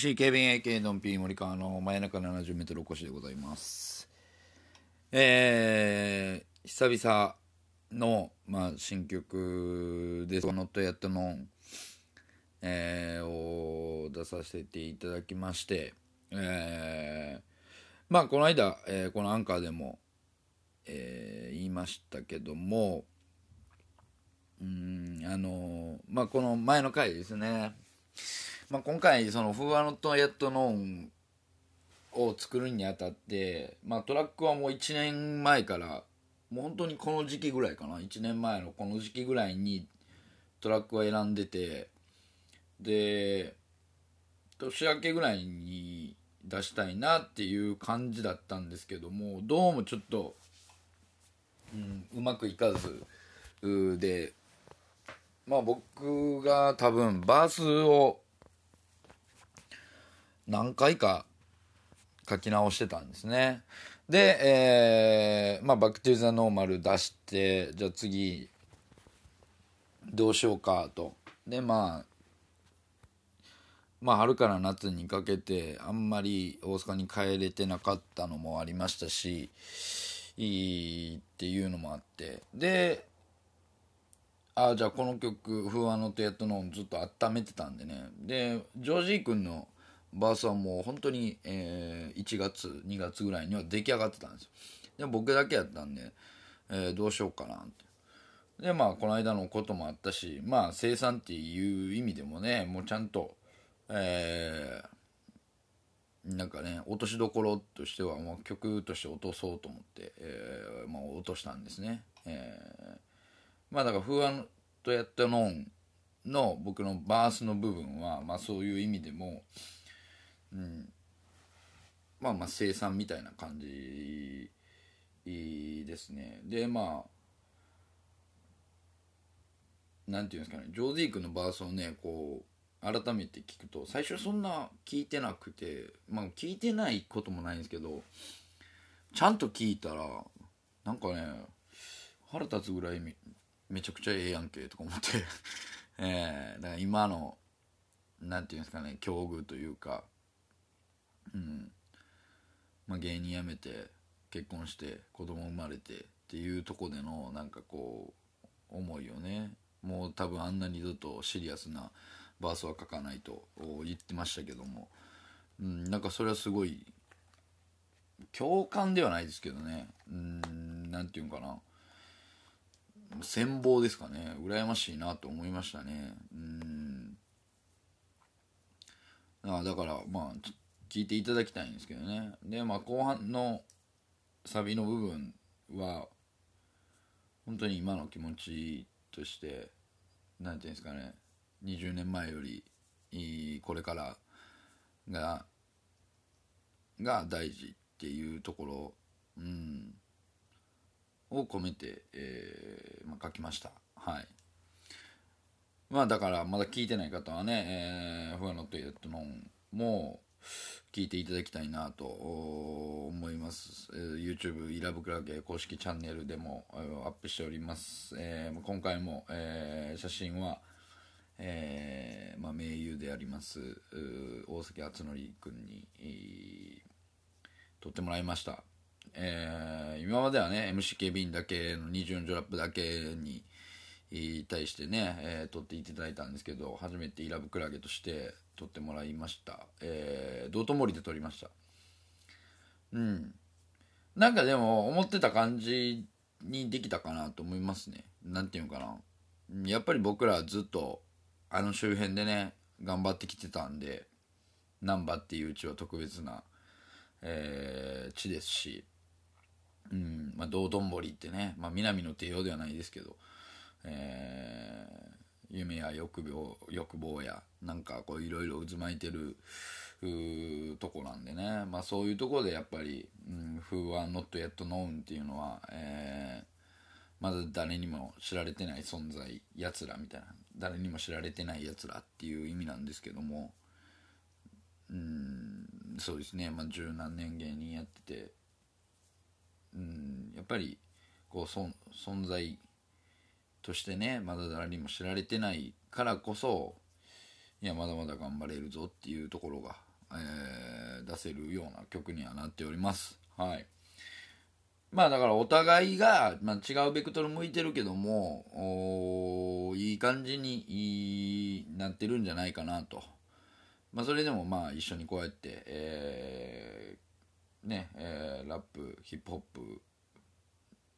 MC ケビン AK ドンピー森川の真夜中 70m お越しでございます。えー、久々の、まあ、新曲です「ノットやっとの」えーを出させていただきましてえーまあこの間、えーこのアンカーでも、えー言いましたけどもうんあのまあこの前の回ですね。まあ、今回その「フーアノットやっとノン」を作るにあたって、まあ、トラックはもう1年前からもう本当にこの時期ぐらいかな。1年前のこの時期ぐらいにトラックは選んでてで年明けぐらいに出したいなっていう感じだったんですけどもどうもちょっと、うん、うまくいかずでまあ僕が多分バースを何回か書き直してたんですね。で、えーまあ、 Back to the Normal 出してじゃあ次どうしようかと。でまあまあ春から夏にかけてあんまり大阪に帰れてなかったのもありましたしいいっていうのもあって。であじゃあこの曲「フーアノテやっとのを」ずっと温めてたんでね。でジョージー君のバースはもう本当に、えー1月2月ぐらいには出来上がってたんですよ。で僕だけやったんで、えーどうしようかなって。でまあこの間のこともあったしまあ生産っていう意味でもねもうちゃんとえーなんかね落としどころとしてはもう曲として落とそうと思って、えーまあ、落としたんですね、えーまあだから「フーアンとやったのん」の僕のバースの部分は、まあ、そういう意味でも、うん、まあまあ生産みたいな感じですね。でまあなんていうんですかね。ジョーディー君のバースをねこう改めて聞くと最初そんな聞いてなくてまあ聞いてないこともないんですけどちゃんと聞いたらなんかね腹立つぐらいめちゃくちゃええやんけとか思って。えーだから今のなんていうんですかね境遇というかうん。まあ芸人辞めて結婚して子供生まれてっていうとこでのなんかこう思いをねもう多分あんな二度とシリアスなバースは書かないと言ってましたけども、うん、なんかそれはすごい共感ではないですけどね。うん。なんていうんかな。羨望ですかね。羨ましいなと思いましたね。うん。あだからまあ聞いていただきたいんですけどね。でまあ後半のサビの部分は本当に今の気持ちとしてなんていうんですかね。20年前よりいこれからがが大事っていうところ、うん、を込めて、えーまあ、書きました。はい。まあだからまだ聞いてない方はね「えー、フワノットエットノン」も聞いていただきたいなと思います、えー YouTube イラブクラゲ公式チャンネルでもえーアップしております、えー今回も、えー写真はえーまあ、盟友であります大崎敦則君に、えー撮ってもらいました、えー今まではね MCKB だけの24ジョラップだけに対してね、えー撮っていただいたんですけど初めてイラブクラゲとして撮ってもらいました、えー道頓堀で撮りました。うん。なんかでも思ってた感じにできたかなと思いますね。なんていうのかな。やっぱり僕らずっとあの周辺でね頑張ってきてたんで難波っていう地は特別な、えー地ですし、うん。まあ、道頓堀ってね、まあ、南の帝王ではないですけど、え夢や欲望欲望やなんかこういろいろ渦巻いてるとこなんでね、まあ、そういうとこでやっぱり「うん、Who are not yet known」っていうのは、えー、まだ誰にも知られてない存在やつらみたいな。誰にも知られてないやつらっていう意味なんですけども。うん。そうですね。まあ十何年芸人やっててうんやっぱりこう存在としてねまだ誰にも知られてないからこそいやまだまだ頑張れるぞっていうところが、えー、出せるような曲にはなっております。はい。まあだからお互いが、まあ、違うベクトル向いてるけどもいい感じになってるんじゃないかなと。まあそれでもまあ一緒にこうやって、えー、ね、えー、ラップヒップホップ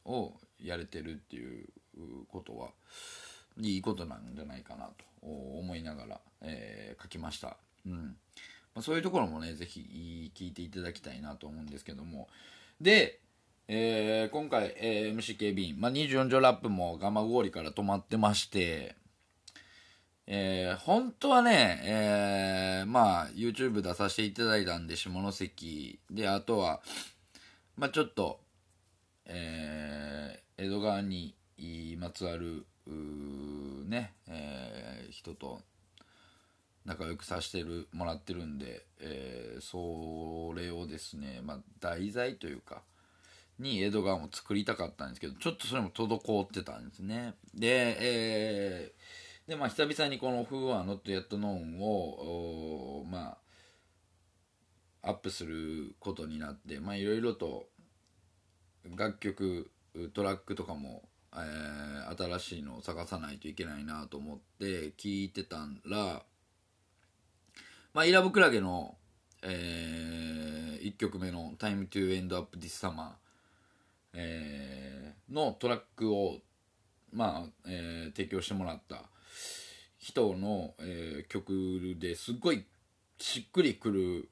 をやれてるっていうことはいいことなんじゃないかなと思いながら、えー、書きました。うんまあ、そういうところもね、ぜひ聞いていただきたいなと思うんですけども。で、えー、今回、えー、MC 警備員、まあ、24条ラップも蒲郡から止まってまして、えー、本当はね、えー、まあ、YouTube 出させていただいたんで、下関で、あとは、まあ、ちょっと、えー、江戸川にまつわる、ね、えー、人と仲良くさせてるもらってるんで、えー、それをですね、まあ、題材というか、に江戸川も作りたかったんですけど、ちょっとそれも滞ってたんですね。で、えー、で、まあ、久々にこの Who are not yet known を、まあ、アップすることになって、まあ、いろいろと楽曲、トラックとかも、えー、新しいのを探さないといけないなと思って聞いてたら、まあ、イラブクラゲの、えー、1曲目の Time to End Up This Summer えー、のトラックを、まあえー、提供してもらった。人の、えー、曲ですっごいしっくりくる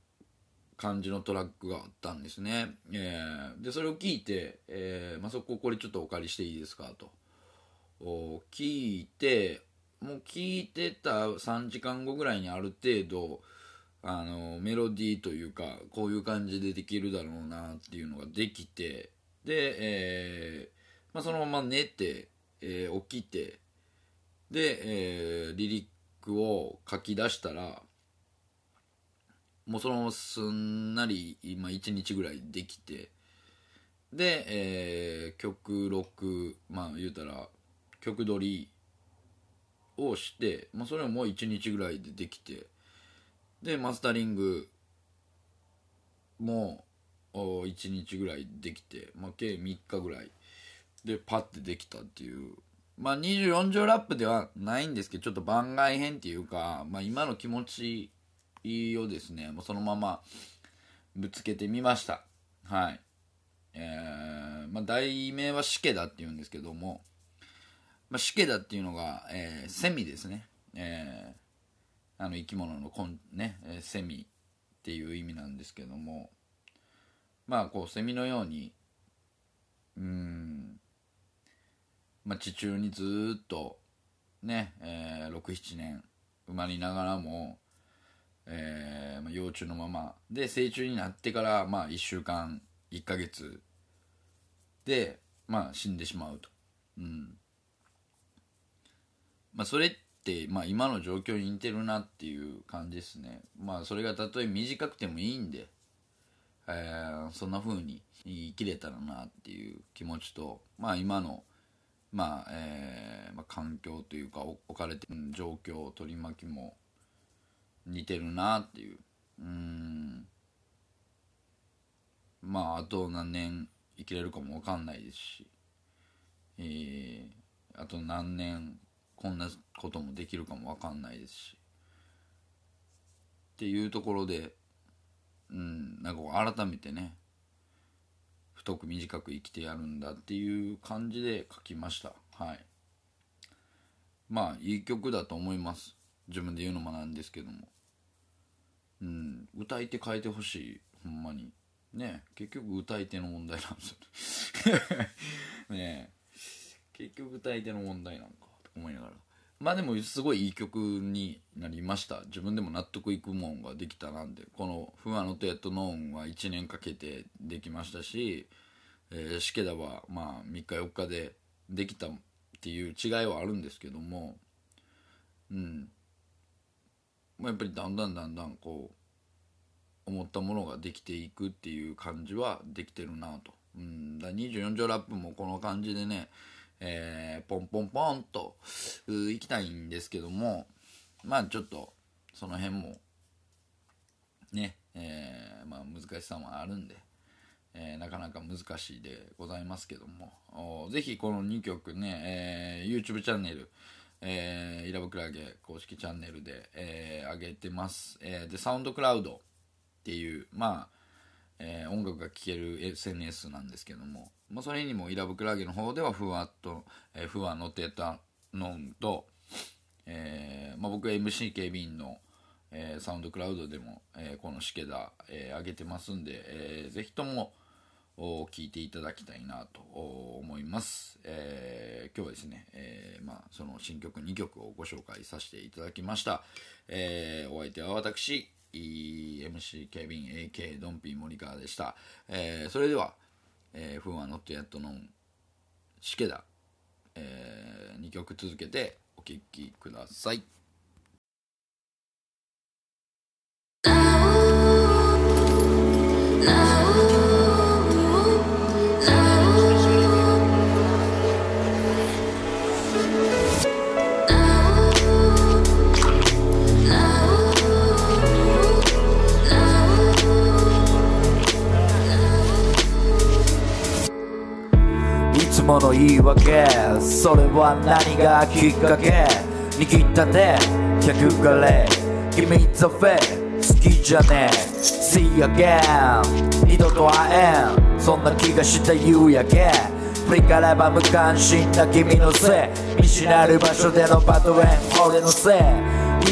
感じのトラックがあったんですね。えー、でそれを聞いて、えーまあ、そここれちょっとお借りしていいですか？と聞いてもう聞いてた3時間後ぐらいにある程度あのメロディーというかこういう感じでできるだろうなっていうのができてで、えーまあ、そのまま寝て、えー、起きてで、えー、リリックを書き出したらもうそのまますんなり今1日ぐらいできてで、えー、曲録まあ言うたら曲取りをして、まあ、それももう1日ぐらいでできてでマスタリングも1日ぐらいできて、まあ、計3日ぐらいでパッてできたっていうまあ24条ラップではないんですけどちょっと番外編っていうか、まあ、今の気持ちをですねもうそのままぶつけてみました。はい。えー、まあ題名は死刑だっていうんですけども、まあ、死刑だっていうのが、えー、セミですね。えー、あの生き物のこんね、えー、セミっていう意味なんですけどもまあこうセミのようにうんまあ地中にずっとね、えー、67年埋まりながらも、えーまあ、幼虫のままで成虫になってからまあ1週間1ヶ月でまあ死んでしまうと。うんまあ、それって、まあ、今の状況に似てるなっていう感じですね。まあそれがたとえ短くてもいいんでえー、そんな風に生きれたらなっていう気持ちと、まあ、今の、まあえーまあ、環境というか置かれてる状況取り巻きも似てるなっていう。うん。まああと何年生きれるかも分かんないですし、えー、あと何年こんなこともできるかも分かんないですし。っていうところでうん、なんか改めてね太く短く生きてやるんだっていう感じで書きました。はい。まあいい曲だと思います。自分で言うのもなんですけども。うん。歌い手変えてほしい。ほんまに。ね。結局歌い手の問題なんですよね。結局歌い手の問題なんかと思いながら。まあでもすごいいい曲になりました。自分でも納得いくもんができたなんでこの「フアノトヤトノーン」は1年かけてできましたし、えー、シケダはまあ3日4日でできたっていう違いはあるんですけどもうん。まあ、やっぱりだんだんだんだんこう思ったものができていくっていう感じはできてるなと、うん、だ24条ラップもこの感じでねえー、ポンポンポンといきたいんですけどもまあちょっとその辺もね、えー、まあ難しさもあるんで、えー、なかなか難しいでございますけどもぜひこの2曲ね、えー、YouTube チャンネルえー、イラブクラゲ公式チャンネルで、えー、上げてます、えー、でサウンドクラウドっていうまあえー、音楽が聴ける SNS なんですけども、まあ、それにもイラブクラゲの方ではふわっと、えー、ふわのてたのんと、えーまあ、僕は MC 警備員の、えー、サウンドクラウドでも、えー、このしけだ、えー、上げてますんで、えー、ぜひとも聞いていただきたいなと思います、えー、今日はですね、えーまあ、その新曲2曲をご紹介させていただきました、えー、お相手は私 MC ケビン AK ドンピー森川でした、えー、それでは、えー、フンはノットヤットのシケダ、えー、2曲続けてお聴きください。言い訳それは何がきっかけ握った手客がれ。君ザフェ好きじゃねえ。See again 二度と会えん。そんな気がした夕焼け。振り返れば無関心な君のせい。見知らぬ場所でのバトレン俺のせい。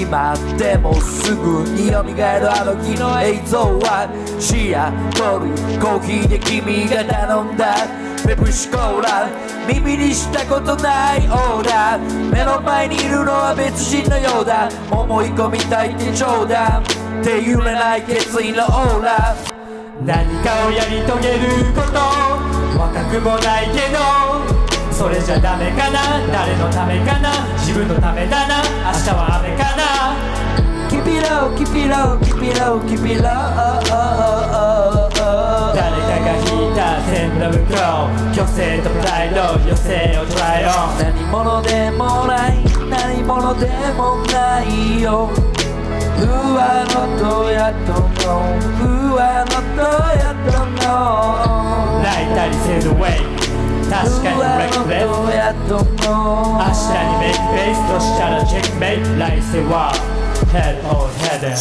今でもすぐに蘇るあの日の映像は。シアトルコーヒーで君が頼んだ。ペプシコーラ耳にしたことないオーダー目の前にいるのは別人のようだ。思い込みたいって冗談。って揺れない決意のオーラ。何かをやり遂げること。若くもないけど。それじゃダメかな。誰のためかな。自分のためだな。明日は雨かな。It low, keep it low, keep it low, keep it low 誰かが引いた線の向こう虚勢とプライド余生を捉えよう何者でもない何者でもないよ Who I not know yet don't know Who I not know yet don't know 泣いたりせず Wait 確かに Reckless 明日にメイクフェイスとしたらチェックメイト来世は Head or Heaven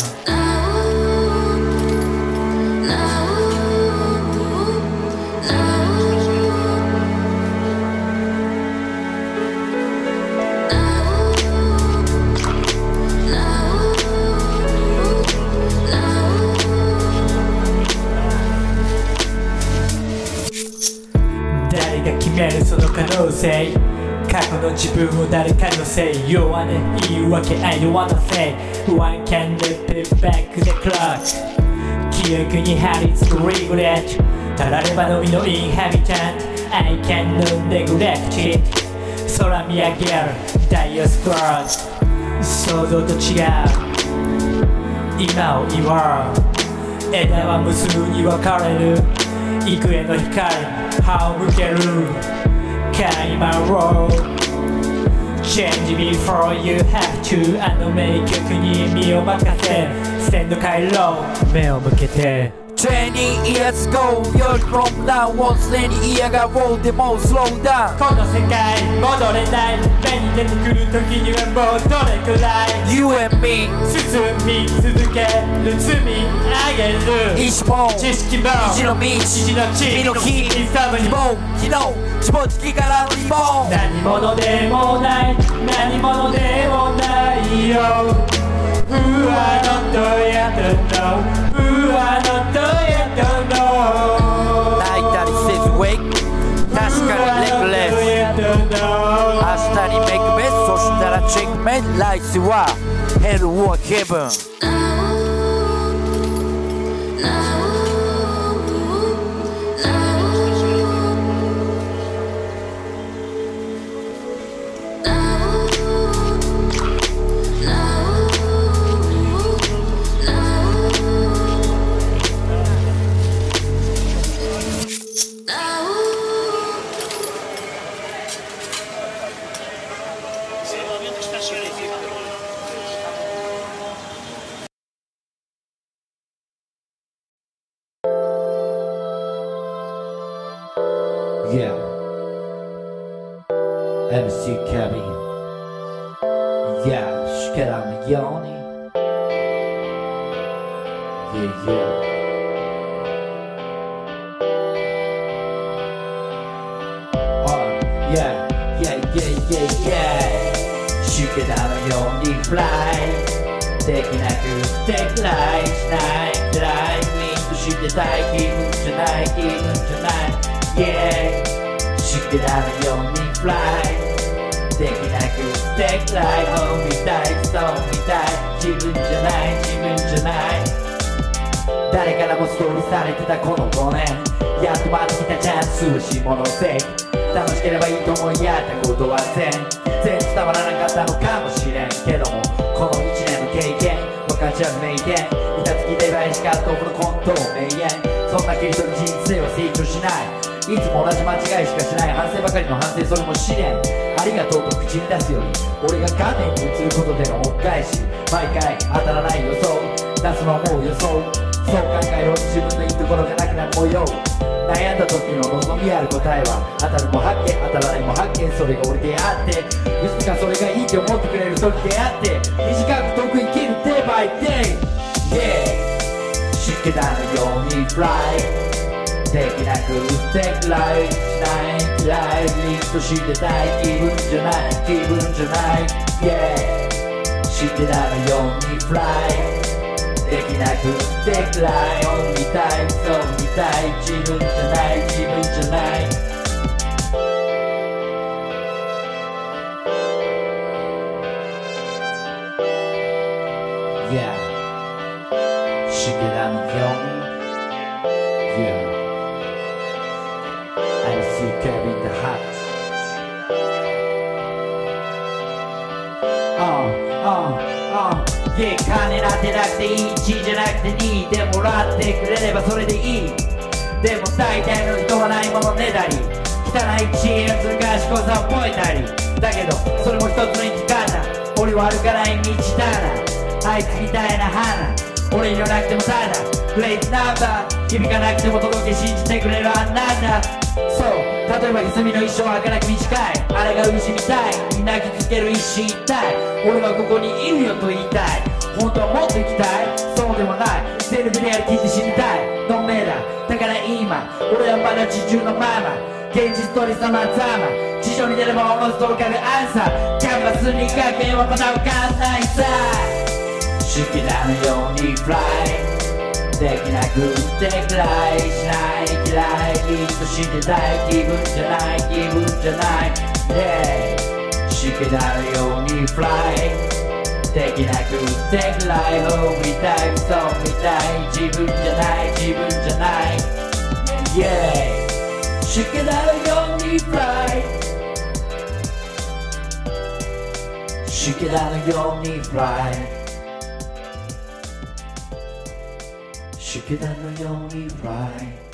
誰が決めるその可能性過去の自分を誰かのせい弱音言い訳 I don't wanna say One can repeat back the clock? 記憶に張り付く regret たらればのみの inhabitant I cannot neglect it. 空見上げる。ダイヤスクワー想像と違う。今を祝う。枝は無数に分かれる。幾重の光。歯を向ける。Can my road Change before you have to あの名曲に身を任せステンド回廊目を向けて20 years ago You're from now もうすでに嫌がろうでも slow down この世界戻れない目に 出てくる時にはもうどれくらい You and me 進み続ける積み上げる。一本。知識も意地の道。意地の地。身の木インス昨日自暴自棄からのリボン何者でもない。何者でもないよ。Who I not yet know Who I not yet know 泣いたりせず wake 確かにレックレス明日にメイクベスト MC Kevin. Yeah, しけらのように。Yeah, yeah. Oh, yeah, yeah, yeah, yeah, yeah. しけらのように fly できなくてフライしないフライウィンドしてなように fly できなくてフライ Oh みたいそうみたい自分じゃない自分じゃない。誰からもストーリーされてたこの5年。やっと待ってきたチャンスを下のせ楽しければいいと思いやったことは全然伝わらなかったのかもしれん。けどもこの1年の経験分かち合う名言。板付きで倍しか豆腐のコントを名言。そんな切り取る人生は成長しない。いつも同じ間違いしかしない反省ばかりの反省それも試練ありがとうと口に出すより俺が画面に映ることでの恩返し毎回当たらない。予想出すのはもう予想そう考えろ自分のいいところがなくなる模様悩んだ時の望みある答えは当たるも発見当たらないも発見それが俺であっていつかそれがいいって思ってくれる。人であって短く遠く生きる day by day Yeah 湿気だのように fly できなくてくらいしないライリンとしてたい気分じゃない気分じゃない Yeah. 知ってたのように fly できなくてくらいを見たいそう見たい自分じゃない自分じゃない Yeah しけらのように Yeah I see Kevin the Hut あああいや金なんてなくていい1じゃなくて2でもらってくれればそれでいいでも大体の人はないものねだり汚い知恵ずる賢さを覚えたりだけどそれも一つの生き方俺は歩かない道だなあいつみたいな花俺にはなくてもただグレートナンバー響かなくても届け信じてくれるあんなんだそう例えば泉の一生は儚く短い。あれが牛みたい。に泣きつける一心一体。俺はここにいるよと言いたい。本当はもっと生きたい。そうでもない。セルフリアリティで死にたい。ノンメだ。だから今俺はまだ地中のまま現実取りさまざま。地上に出ればおのずと浮かぶアンサー。キャンバスに書けはまだわかんないさ。好きなのように fly できなくてくらいしない嫌いにとしてたい気分じゃない気分じゃない Yeah しけなのように fly できなくてくらいを見たいそう見たい自分じゃない自分じゃない Yeah しけなのように fly しけなのように fly しけなのように fly